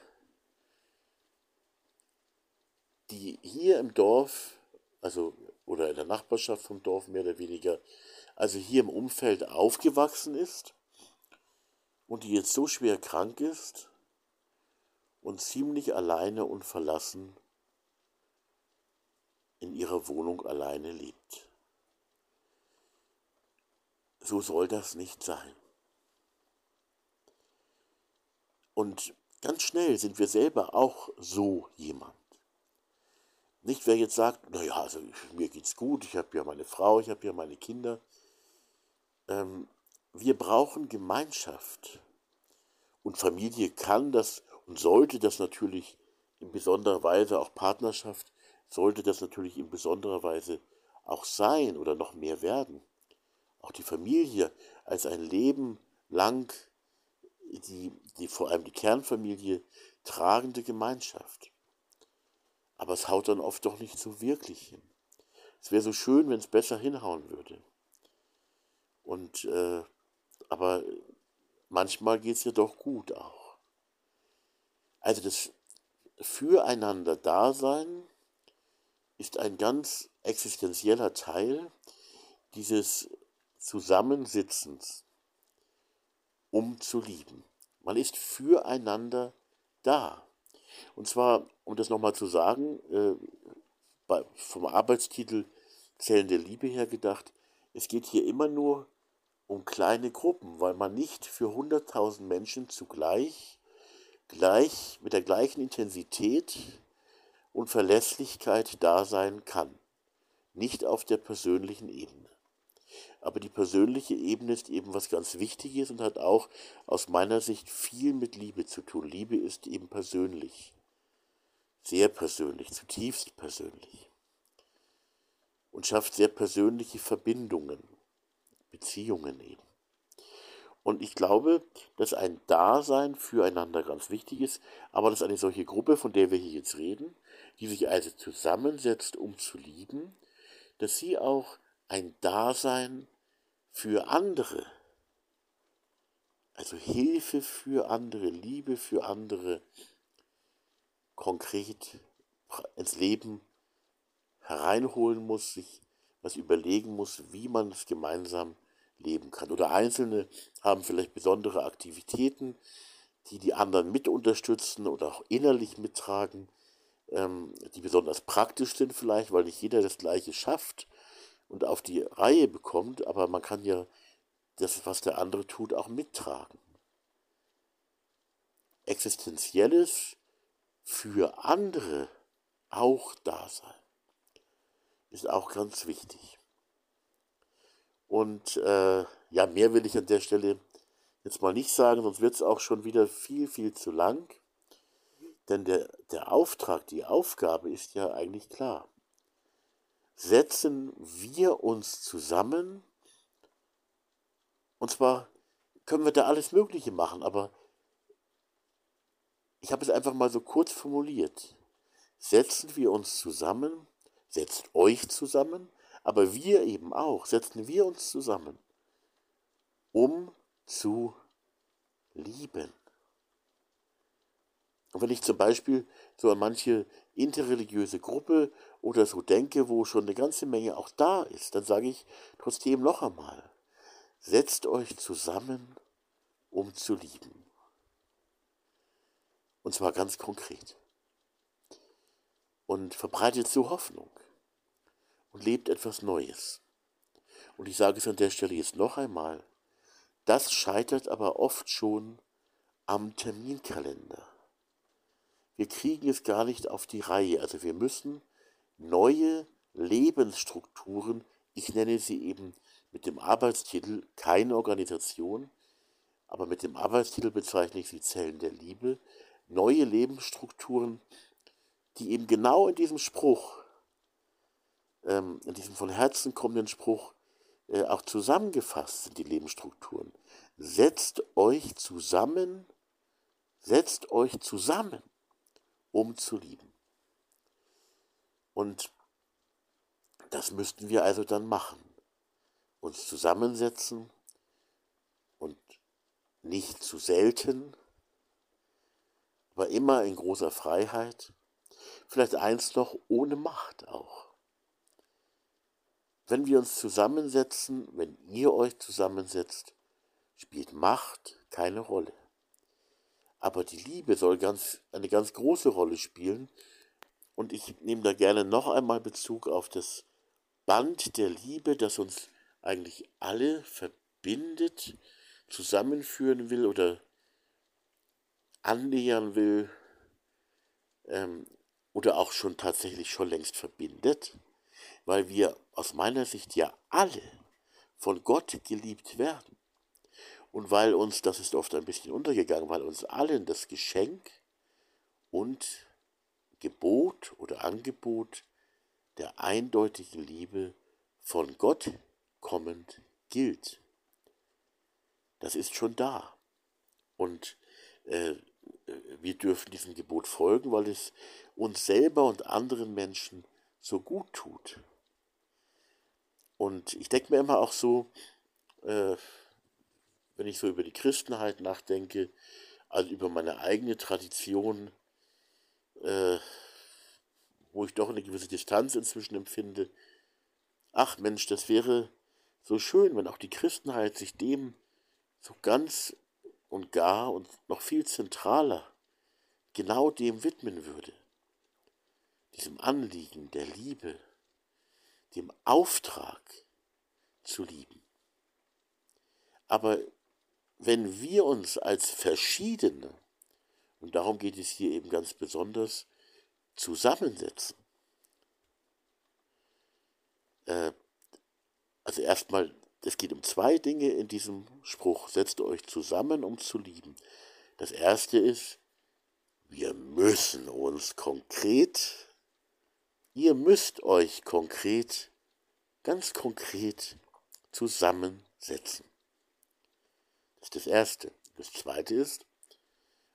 die hier im Dorf, also oder in der Nachbarschaft vom Dorf mehr oder weniger, also hier im Umfeld aufgewachsen ist und die jetzt so schwer krank ist und ziemlich alleine und verlassen in ihrer Wohnung alleine lebt. So soll das nicht sein. Und ganz schnell sind wir selber auch so jemand. Nicht wer jetzt sagt, naja, also mir geht's gut, ich habe ja meine Frau, ich habe ja meine Kinder. Ähm, wir brauchen Gemeinschaft. Und Familie kann das Und sollte das natürlich in besonderer Weise auch Partnerschaft, sollte das natürlich in besonderer Weise auch sein oder noch mehr werden. Auch die Familie als ein Leben lang, die, die vor allem die Kernfamilie tragende Gemeinschaft. Aber es haut dann oft doch nicht so wirklich hin. Es wäre so schön, wenn es besser hinhauen würde. Und äh, aber manchmal geht es ja doch gut auch. Also das Füreinander-Dasein ist ein ganz existenzieller Teil dieses Zusammensitzens, um zu lieben. Man ist füreinander da. Und zwar, um das nochmal zu sagen, äh, bei, vom Arbeitstitel Zellen der Liebe her gedacht, es geht hier immer nur um kleine Gruppen, weil man nicht für 100.000 Menschen zugleich gleich mit der gleichen Intensität und Verlässlichkeit da sein kann. Nicht auf der persönlichen Ebene. Aber die persönliche Ebene ist eben was ganz Wichtiges und hat auch aus meiner Sicht viel mit Liebe zu tun. Liebe ist eben persönlich. Sehr persönlich, zutiefst persönlich. Und schafft sehr persönliche Verbindungen, Beziehungen eben. Und ich glaube, dass ein Dasein füreinander ganz wichtig ist, aber dass eine solche Gruppe, von der wir hier jetzt reden, die sich also zusammensetzt, um zu lieben, dass sie auch ein Dasein für andere, also Hilfe für andere, Liebe für andere, konkret ins Leben hereinholen muss, sich was überlegen muss, wie man es gemeinsam leben kann. Oder Einzelne haben vielleicht besondere Aktivitäten, die die anderen mit unterstützen oder auch innerlich mittragen, ähm, die besonders praktisch sind vielleicht, weil nicht jeder das Gleiche schafft und auf die Reihe bekommt, aber man kann ja das, was der andere tut, auch mittragen. Existenzielles für andere auch da sein ist auch ganz wichtig. Und äh, ja, mehr will ich an der Stelle jetzt mal nicht sagen, sonst wird es auch schon wieder viel, viel zu lang. Denn der, der Auftrag, die Aufgabe ist ja eigentlich klar. Setzen wir uns zusammen, und zwar können wir da alles Mögliche machen, aber ich habe es einfach mal so kurz formuliert. Setzen wir uns zusammen, setzt euch zusammen, aber wir eben auch, setzen wir uns zusammen, um zu lieben. Und wenn ich zum Beispiel so an manche interreligiöse Gruppe oder so denke, wo schon eine ganze Menge auch da ist, dann sage ich trotzdem noch einmal, setzt euch zusammen, um zu lieben. Und zwar ganz konkret. Und verbreitet so Hoffnung und lebt etwas Neues. Und ich sage es an der Stelle jetzt noch einmal, das scheitert aber oft schon am Terminkalender. Wir kriegen es gar nicht auf die Reihe. Also wir müssen neue Lebensstrukturen, ich nenne sie eben mit dem Arbeitstitel keine Organisation, aber mit dem Arbeitstitel bezeichne ich sie Zellen der Liebe, neue Lebensstrukturen, die eben genau in diesem Spruch ähm, in diesem von Herzen kommenden Spruch äh, auch zusammengefasst sind, die Lebensstrukturen. Setzt euch zusammen, setzt euch zusammen, um zu lieben. Und das müssten wir also dann machen. Uns zusammensetzen und nicht zu selten, aber immer in großer Freiheit, vielleicht eins noch ohne Macht auch. Wenn wir uns zusammensetzen, wenn ihr euch zusammensetzt, spielt Macht keine Rolle. Aber die Liebe soll ganz, eine ganz große Rolle spielen. Und ich nehme da gerne noch einmal Bezug auf das Band der Liebe, das uns eigentlich alle verbindet, zusammenführen will oder annähern will ähm, oder auch schon tatsächlich schon längst verbindet weil wir aus meiner Sicht ja alle von Gott geliebt werden. Und weil uns, das ist oft ein bisschen untergegangen, weil uns allen das Geschenk und Gebot oder Angebot der eindeutigen Liebe von Gott kommend gilt. Das ist schon da. Und äh, wir dürfen diesem Gebot folgen, weil es uns selber und anderen Menschen so gut tut. Und ich denke mir immer auch so, äh, wenn ich so über die Christenheit nachdenke, also über meine eigene Tradition, äh, wo ich doch eine gewisse Distanz inzwischen empfinde, ach Mensch, das wäre so schön, wenn auch die Christenheit sich dem so ganz und gar und noch viel zentraler genau dem widmen würde. Diesem Anliegen der Liebe, dem Auftrag zu lieben. Aber wenn wir uns als Verschiedene, und darum geht es hier eben ganz besonders, zusammensetzen, äh, also erstmal, es geht um zwei Dinge in diesem Spruch, setzt euch zusammen, um zu lieben. Das erste ist, wir müssen uns konkret, ihr müsst euch konkret, ganz konkret zusammensetzen. Das ist das Erste. Das Zweite ist,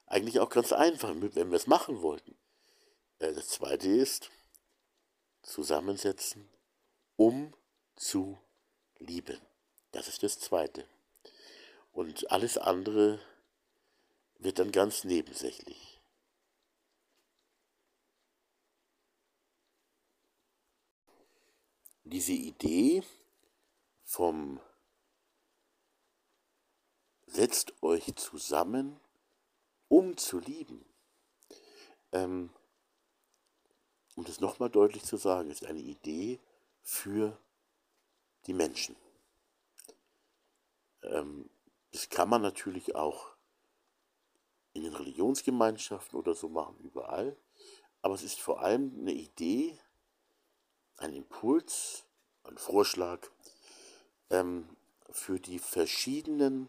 eigentlich auch ganz einfach, wenn wir es machen wollten. Äh, das Zweite ist, zusammensetzen, um zu lieben. Das ist das Zweite. Und alles andere wird dann ganz nebensächlich. Diese Idee vom setzt euch zusammen, um zu lieben. Ähm, um das nochmal deutlich zu sagen, ist eine Idee für die Menschen. Ähm, das kann man natürlich auch in den Religionsgemeinschaften oder so machen, überall. Aber es ist vor allem eine Idee, ein Impuls, ein Vorschlag ähm, für die verschiedenen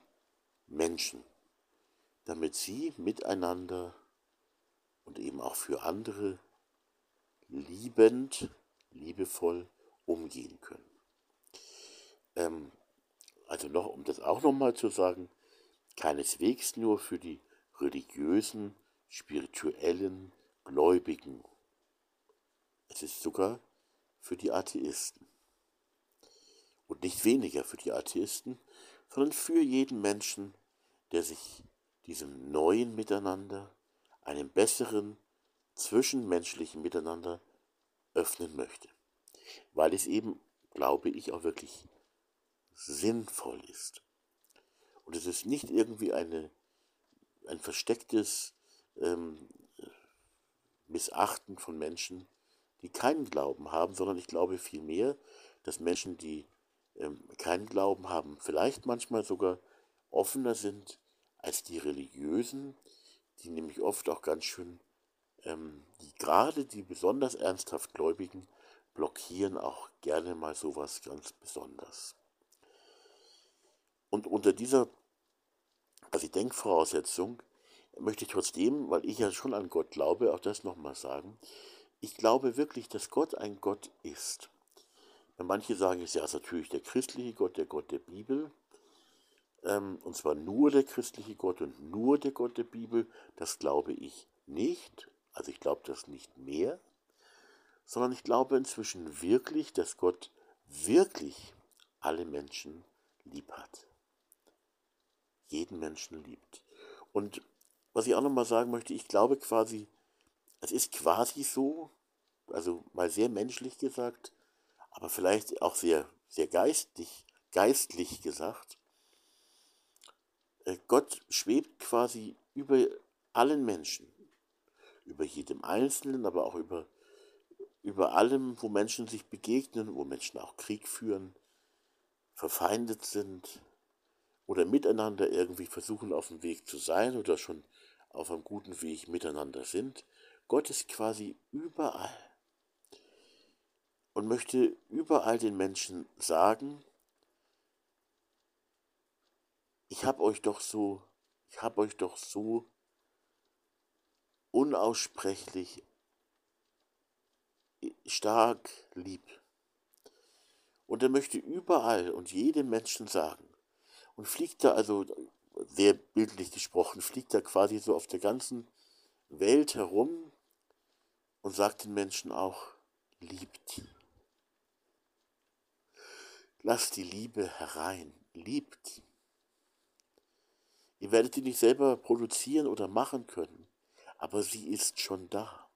Menschen, damit sie miteinander und eben auch für andere liebend, liebevoll umgehen können. Ähm, also noch, um das auch nochmal zu sagen, keineswegs nur für die religiösen, spirituellen, Gläubigen. Es ist sogar für die Atheisten. Und nicht weniger für die Atheisten, sondern für jeden Menschen, der sich diesem neuen Miteinander, einem besseren zwischenmenschlichen Miteinander öffnen möchte. Weil es eben, glaube ich, auch wirklich sinnvoll ist. Und es ist nicht irgendwie eine, ein verstecktes ähm, Missachten von Menschen, die keinen Glauben haben, sondern ich glaube vielmehr, dass Menschen, die ähm, keinen Glauben haben, vielleicht manchmal sogar offener sind als die Religiösen, die nämlich oft auch ganz schön, ähm, die gerade die besonders ernsthaft Gläubigen blockieren auch gerne mal sowas ganz besonders. Und unter dieser also Denkvoraussetzung möchte ich trotzdem, weil ich ja schon an Gott glaube, auch das nochmal sagen. Ich glaube wirklich, dass Gott ein Gott ist. Manche sagen, es ist natürlich der christliche Gott, der Gott der Bibel. Ähm, und zwar nur der christliche Gott und nur der Gott der Bibel. Das glaube ich nicht. Also ich glaube das nicht mehr. Sondern ich glaube inzwischen wirklich, dass Gott wirklich alle Menschen lieb hat. Jeden Menschen liebt. Und was ich auch nochmal sagen möchte, ich glaube quasi, es ist quasi so, also mal sehr menschlich gesagt, aber vielleicht auch sehr, sehr geistlich, geistlich gesagt. Äh, Gott schwebt quasi über allen Menschen, über jedem Einzelnen, aber auch über, über allem, wo Menschen sich begegnen, wo Menschen auch Krieg führen, verfeindet sind oder miteinander irgendwie versuchen auf dem Weg zu sein oder schon auf einem guten Weg miteinander sind. Gott ist quasi überall und möchte überall den Menschen sagen, ich habe euch doch so, ich habe euch doch so unaussprechlich stark lieb. Und er möchte überall und jedem Menschen sagen. Und fliegt da also, sehr bildlich gesprochen, fliegt da quasi so auf der ganzen Welt herum und sagt den Menschen auch, liebt. Lasst die Liebe herein, liebt. Ihr werdet sie nicht selber produzieren oder machen können, aber sie ist schon da.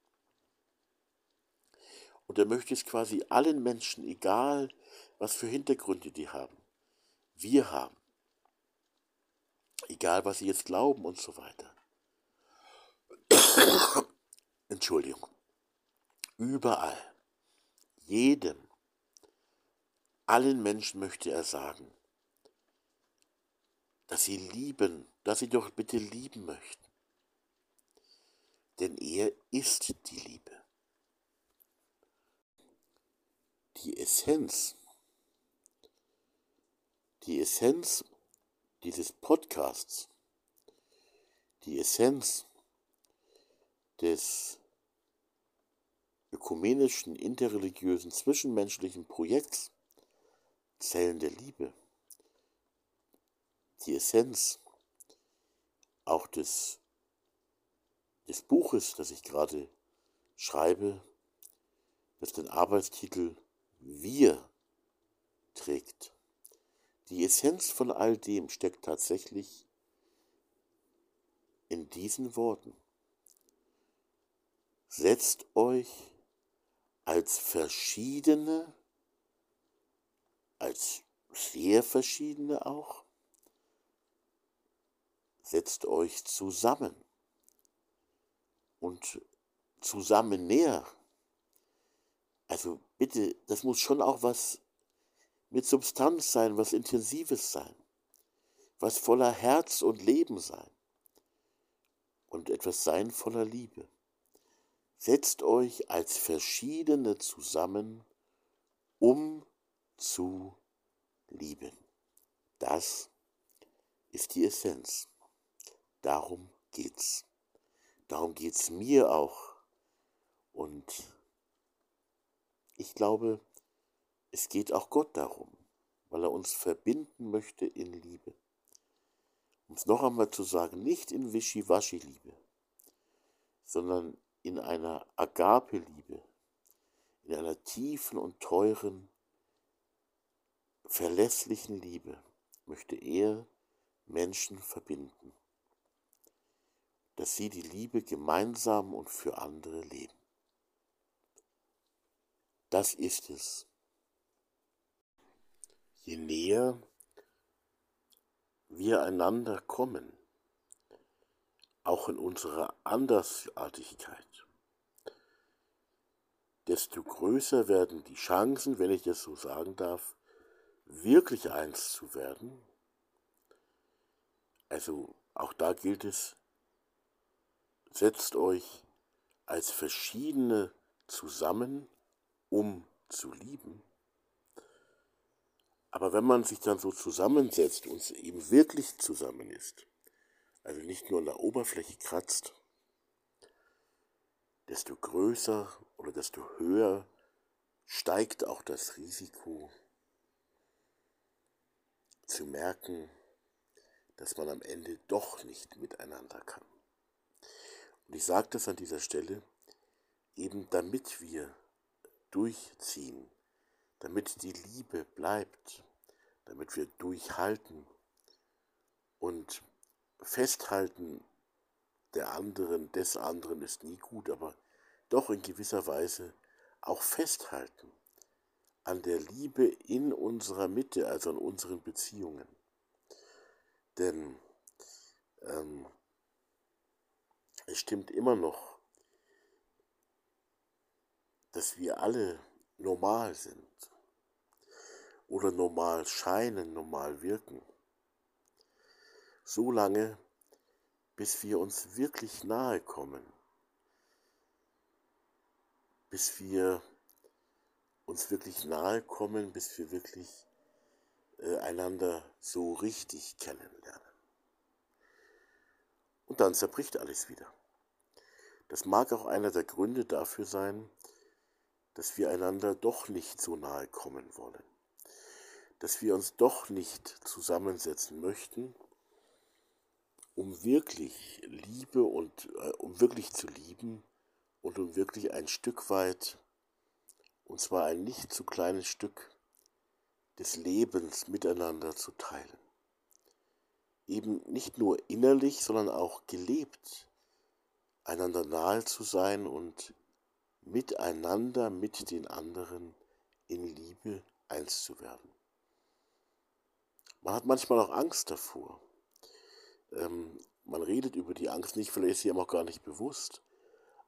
Und er möchte es quasi allen Menschen, egal was für Hintergründe die haben, wir haben, egal was sie jetzt glauben und so weiter. Entschuldigung. Überall, jedem, allen Menschen möchte er sagen, dass sie lieben, dass sie doch bitte lieben möchten. Denn er ist die Liebe. Die Essenz, die Essenz dieses Podcasts, die Essenz des ökumenischen, interreligiösen, zwischenmenschlichen Projekts Zellen der Liebe, die Essenz auch des, des Buches, das ich gerade schreibe, das den Arbeitstitel Wir trägt. Die Essenz von all dem steckt tatsächlich in diesen Worten. Setzt euch als verschiedene, als sehr verschiedene auch, setzt euch zusammen und zusammen näher. Also bitte, das muss schon auch was mit Substanz sein, was Intensives sein, was voller Herz und Leben sein und etwas sein voller Liebe. Setzt euch als Verschiedene zusammen, um zu lieben. Das ist die Essenz. Darum geht's. Darum geht's mir auch. Und ich glaube, es geht auch Gott darum, weil er uns verbinden möchte in Liebe. Um es noch einmal zu sagen, nicht in Wischiwaschi-Liebe, sondern in einer Agape-Liebe, in einer tiefen und teuren, verlässlichen Liebe möchte er Menschen verbinden, dass sie die Liebe gemeinsam und für andere leben. Das ist es, je näher wir einander kommen, auch in unserer Andersartigkeit, desto größer werden die Chancen, wenn ich das so sagen darf, wirklich eins zu werden. Also auch da gilt es, setzt euch als verschiedene zusammen, um zu lieben. Aber wenn man sich dann so zusammensetzt und eben wirklich zusammen ist, also nicht nur an der Oberfläche kratzt, desto größer oder desto höher steigt auch das Risiko zu merken, dass man am Ende doch nicht miteinander kann. Und ich sage das an dieser Stelle, eben damit wir durchziehen, damit die Liebe bleibt, damit wir durchhalten und festhalten der anderen, des anderen ist nie gut, aber doch in gewisser Weise auch festhalten an der Liebe in unserer Mitte, also an unseren Beziehungen. Denn ähm, es stimmt immer noch, dass wir alle normal sind oder normal scheinen, normal wirken. So lange, bis wir uns wirklich nahe kommen, bis wir uns wirklich nahe kommen, bis wir wirklich äh, einander so richtig kennenlernen. Und dann zerbricht alles wieder. Das mag auch einer der Gründe dafür sein, dass wir einander doch nicht so nahe kommen wollen, dass wir uns doch nicht zusammensetzen möchten, um wirklich Liebe und äh, um wirklich zu lieben und um wirklich ein Stück weit, und zwar ein nicht zu kleines Stück des Lebens miteinander zu teilen. Eben nicht nur innerlich, sondern auch gelebt, einander nahe zu sein und miteinander, mit den anderen in Liebe eins zu werden. Man hat manchmal auch Angst davor. Ähm, man redet über die Angst nicht, vielleicht ist sie ihm auch gar nicht bewusst.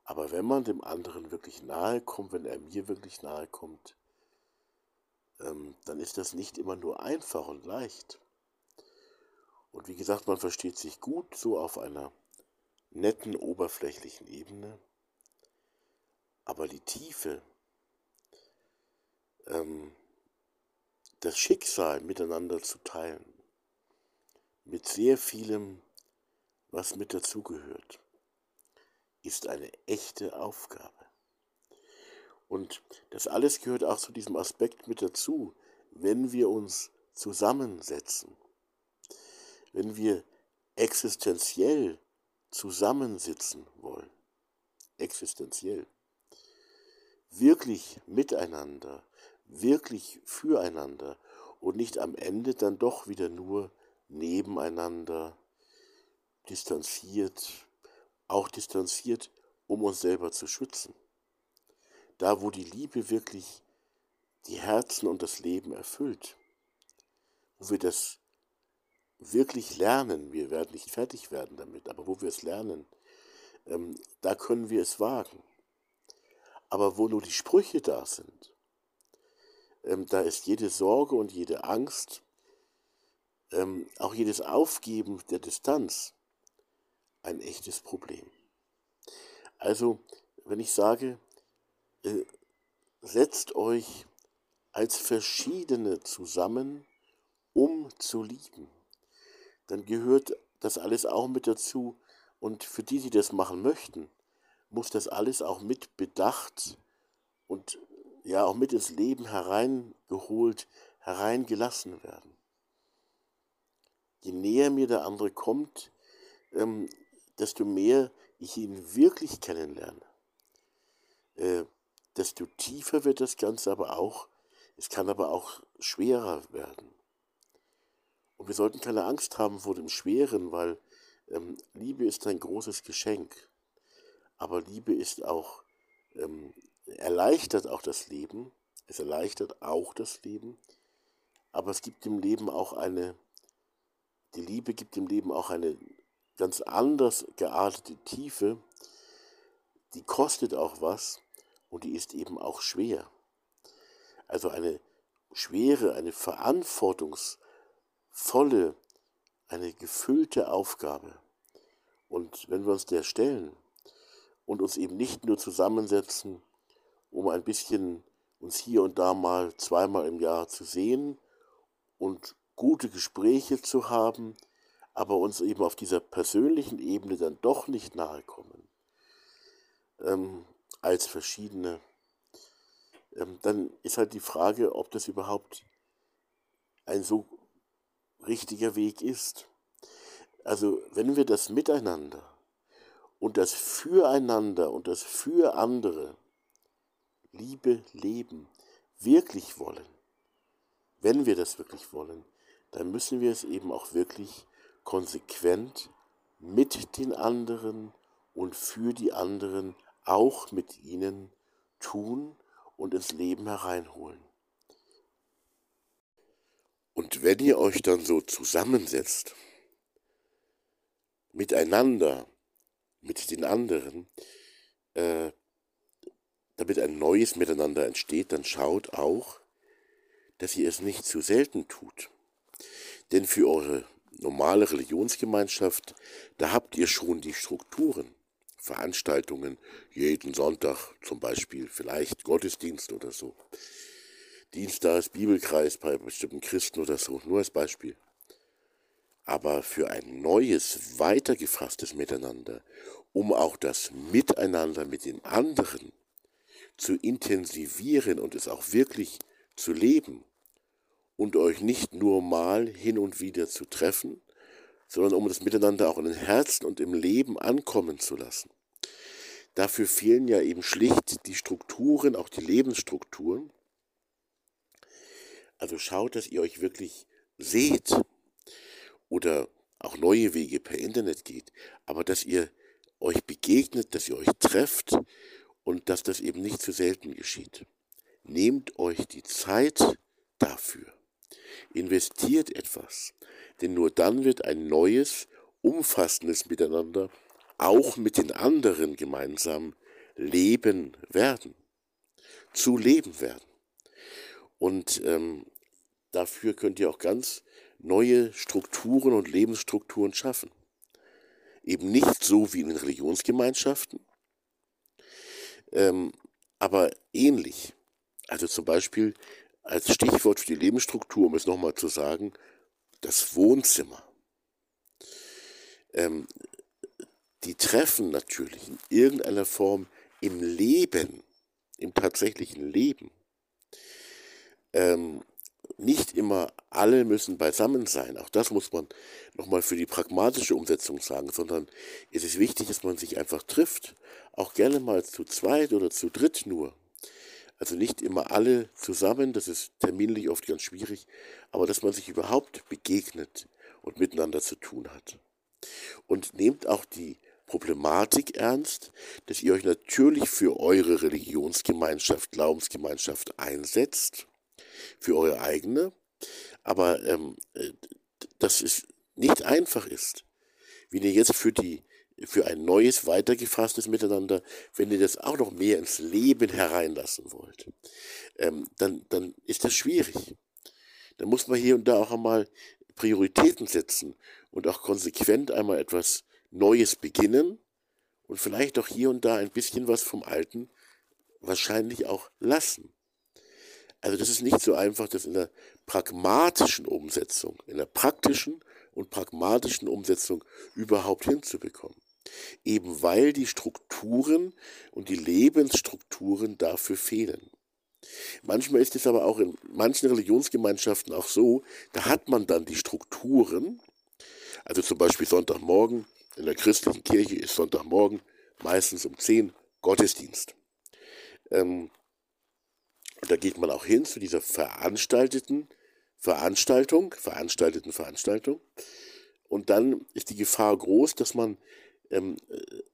Aber wenn man dem anderen wirklich nahe kommt, wenn er mir wirklich nahe kommt, ähm, dann ist das nicht immer nur einfach und leicht. Und wie gesagt, man versteht sich gut so auf einer netten, oberflächlichen Ebene. Aber die Tiefe, ähm, das Schicksal miteinander zu teilen, mit sehr vielem, was mit dazugehört, ist eine echte Aufgabe. Und das alles gehört auch zu diesem Aspekt mit dazu, wenn wir uns zusammensetzen, wenn wir existenziell zusammensitzen wollen, existenziell, wirklich miteinander, wirklich füreinander und nicht am Ende dann doch wieder nur nebeneinander, distanziert, auch distanziert, um uns selber zu schützen. Da, wo die Liebe wirklich die Herzen und das Leben erfüllt, wo wir das wirklich lernen, wir werden nicht fertig werden damit, aber wo wir es lernen, ähm, da können wir es wagen. Aber wo nur die Sprüche da sind, ähm, da ist jede Sorge und jede Angst, ähm, auch jedes Aufgeben der Distanz ein echtes Problem. Also, wenn ich sage, äh, setzt euch als Verschiedene zusammen, um zu lieben, dann gehört das alles auch mit dazu. Und für die, die das machen möchten, muss das alles auch mit bedacht und ja auch mit ins Leben hereingeholt, hereingelassen werden. Je näher mir der andere kommt, ähm, desto mehr ich ihn wirklich kennenlerne. Äh, desto tiefer wird das Ganze aber auch, es kann aber auch schwerer werden. Und wir sollten keine Angst haben vor dem Schweren, weil ähm, Liebe ist ein großes Geschenk. Aber Liebe ist auch, ähm, erleichtert auch das Leben. Es erleichtert auch das Leben. Aber es gibt dem Leben auch eine, die Liebe gibt dem Leben auch eine ganz anders geartete Tiefe. Die kostet auch was und die ist eben auch schwer. Also eine schwere, eine verantwortungsvolle, eine gefüllte Aufgabe. Und wenn wir uns der stellen und uns eben nicht nur zusammensetzen, um ein bisschen uns hier und da mal zweimal im Jahr zu sehen und gute Gespräche zu haben, aber uns eben auf dieser persönlichen Ebene dann doch nicht nahe kommen, ähm, als verschiedene, ähm, dann ist halt die Frage, ob das überhaupt ein so richtiger Weg ist. Also wenn wir das Miteinander und das Füreinander und das für andere, Liebe, Leben, wirklich wollen, wenn wir das wirklich wollen, dann müssen wir es eben auch wirklich konsequent mit den anderen und für die anderen auch mit ihnen tun und ins Leben hereinholen. Und wenn ihr euch dann so zusammensetzt, miteinander, mit den anderen, äh, damit ein neues Miteinander entsteht, dann schaut auch, dass ihr es nicht zu selten tut. Denn für eure normale Religionsgemeinschaft, da habt ihr schon die Strukturen. Veranstaltungen, jeden Sonntag zum Beispiel, vielleicht Gottesdienst oder so. Dienstags Bibelkreis bei bestimmten Christen oder so, nur als Beispiel. aber für ein neues, weitergefasstes Miteinander, um auch das Miteinander mit den anderen zu intensivieren und es auch wirklich zu leben und euch nicht nur mal hin und wieder zu treffen, sondern um das Miteinander auch in den Herzen und im Leben ankommen zu lassen. Dafür fehlen ja eben schlicht die Strukturen, auch die Lebensstrukturen. Also schaut, dass ihr euch wirklich seht oder auch neue Wege per Internet geht, aber dass ihr euch begegnet, dass ihr euch trefft und dass das eben nicht zu selten geschieht. Nehmt euch die Zeit dafür. Investiert etwas, denn nur dann wird ein neues, umfassendes Miteinander auch mit den anderen gemeinsam leben werden, zu leben werden. Und ähm, dafür könnt ihr auch ganz neue Strukturen und Lebensstrukturen schaffen. Eben nicht so wie in den Religionsgemeinschaften, ähm, aber ähnlich. Also zum Beispiel als Stichwort für die Lebensstruktur, um es nochmal zu sagen, das Wohnzimmer. Ähm, die treffen natürlich in irgendeiner Form im Leben, im tatsächlichen Leben. Ähm, nicht immer alle müssen beisammen sein. Auch das muss man nochmal für die pragmatische Umsetzung sagen, sondern es ist wichtig, dass man sich einfach trifft. Auch gerne mal zu zweit oder zu dritt nur. Also nicht immer alle zusammen, das ist terminlich oft ganz schwierig, aber dass man sich überhaupt begegnet und miteinander zu tun hat. Und nehmt auch die Problematik ernst, dass ihr euch natürlich für eure Religionsgemeinschaft, Glaubensgemeinschaft einsetzt für eure eigene, aber ähm, äh, dass es nicht einfach ist, wie ihr jetzt für die für ein neues, weitergefasstes Miteinander, wenn ihr das auch noch mehr ins Leben hereinlassen wollt, ähm, dann, dann ist das schwierig. Dann muss man hier und da auch einmal Prioritäten setzen und auch konsequent einmal etwas Neues beginnen und vielleicht auch hier und da ein bisschen was vom Alten wahrscheinlich auch lassen. Also das ist nicht so einfach, das in der pragmatischen Umsetzung, in der praktischen und pragmatischen Umsetzung überhaupt hinzubekommen. Eben weil die Strukturen und die Lebensstrukturen dafür fehlen. Manchmal ist es aber auch in manchen Religionsgemeinschaften auch so, da hat man dann die Strukturen, also zum Beispiel Sonntagmorgen, in der christlichen Kirche ist Sonntagmorgen meistens um 10 Gottesdienst. Ähm, und da geht man auch hin zu dieser veranstalteten Veranstaltung, veranstalteten Veranstaltung. Und dann ist die Gefahr groß, dass man ähm,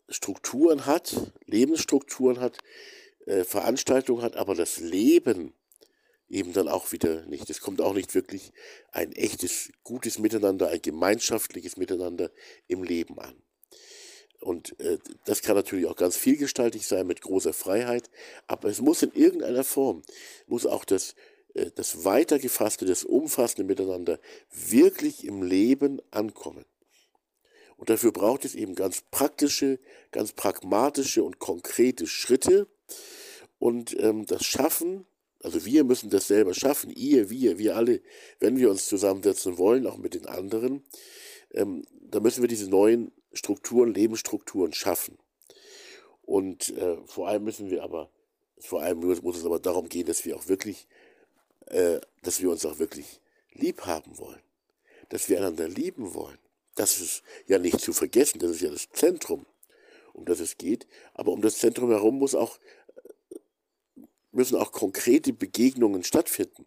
Strukturen hat, Lebensstrukturen hat, äh, Veranstaltungen hat, aber das Leben eben dann auch wieder nicht. Es kommt auch nicht wirklich ein echtes, gutes Miteinander, ein gemeinschaftliches Miteinander im Leben an. Und äh, das kann natürlich auch ganz vielgestaltig sein mit großer Freiheit, aber es muss in irgendeiner Form, muss auch das, äh, das weitergefasste, das umfassende Miteinander wirklich im Leben ankommen. Und dafür braucht es eben ganz praktische, ganz pragmatische und konkrete Schritte. Und ähm, das Schaffen, also wir müssen das selber schaffen, ihr, wir, wir alle, wenn wir uns zusammensetzen wollen, auch mit den anderen, ähm, da müssen wir diese neuen Strukturen, Lebensstrukturen schaffen. Und äh, vor allem müssen wir aber, vor allem muss es aber darum gehen, dass wir auch wirklich, äh, dass wir uns auch wirklich lieb haben wollen. Dass wir einander lieben wollen. Das ist ja nicht zu vergessen, das ist ja das Zentrum, um das es geht. Aber um das Zentrum herum muss auch, müssen auch konkrete Begegnungen stattfinden.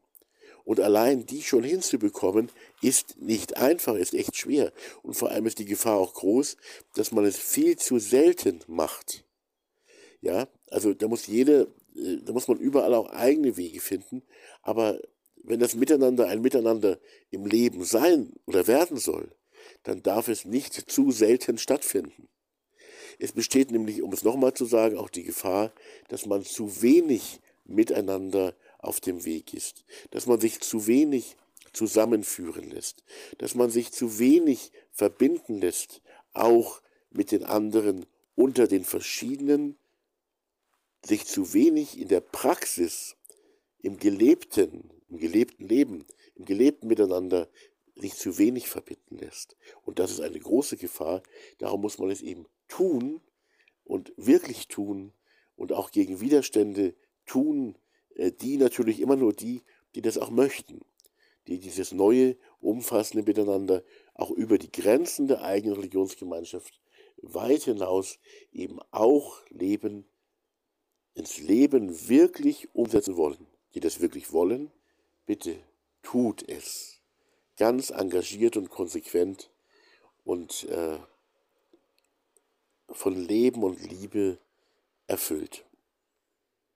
Und allein die schon hinzubekommen, ist nicht einfach, ist echt schwer. Und vor allem ist die Gefahr auch groß, dass man es viel zu selten macht. Ja, also da muss jede, äh, da muss man überall auch eigene Wege finden. Aber wenn das Miteinander ein Miteinander im Leben sein oder werden soll, dann darf es nicht zu selten stattfinden. Es besteht nämlich, um es nochmal zu sagen, auch die Gefahr, dass man zu wenig miteinander auf dem Weg ist, dass man sich zu wenig zusammenführen lässt, dass man sich zu wenig verbinden lässt, auch mit den anderen unter den verschiedenen, sich zu wenig in der Praxis, im gelebten, im gelebten Leben, im gelebten Miteinander sich zu wenig verbitten lässt. Und das ist eine große Gefahr. Darum muss man es eben tun und wirklich tun und auch gegen Widerstände tun, die natürlich immer nur die, die das auch möchten, die dieses neue, umfassende Miteinander auch über die Grenzen der eigenen Religionsgemeinschaft weit hinaus eben auch leben, ins Leben wirklich umsetzen wollen. Die das wirklich wollen, bitte tut es. Ganz engagiert und konsequent und äh, von Leben und Liebe erfüllt.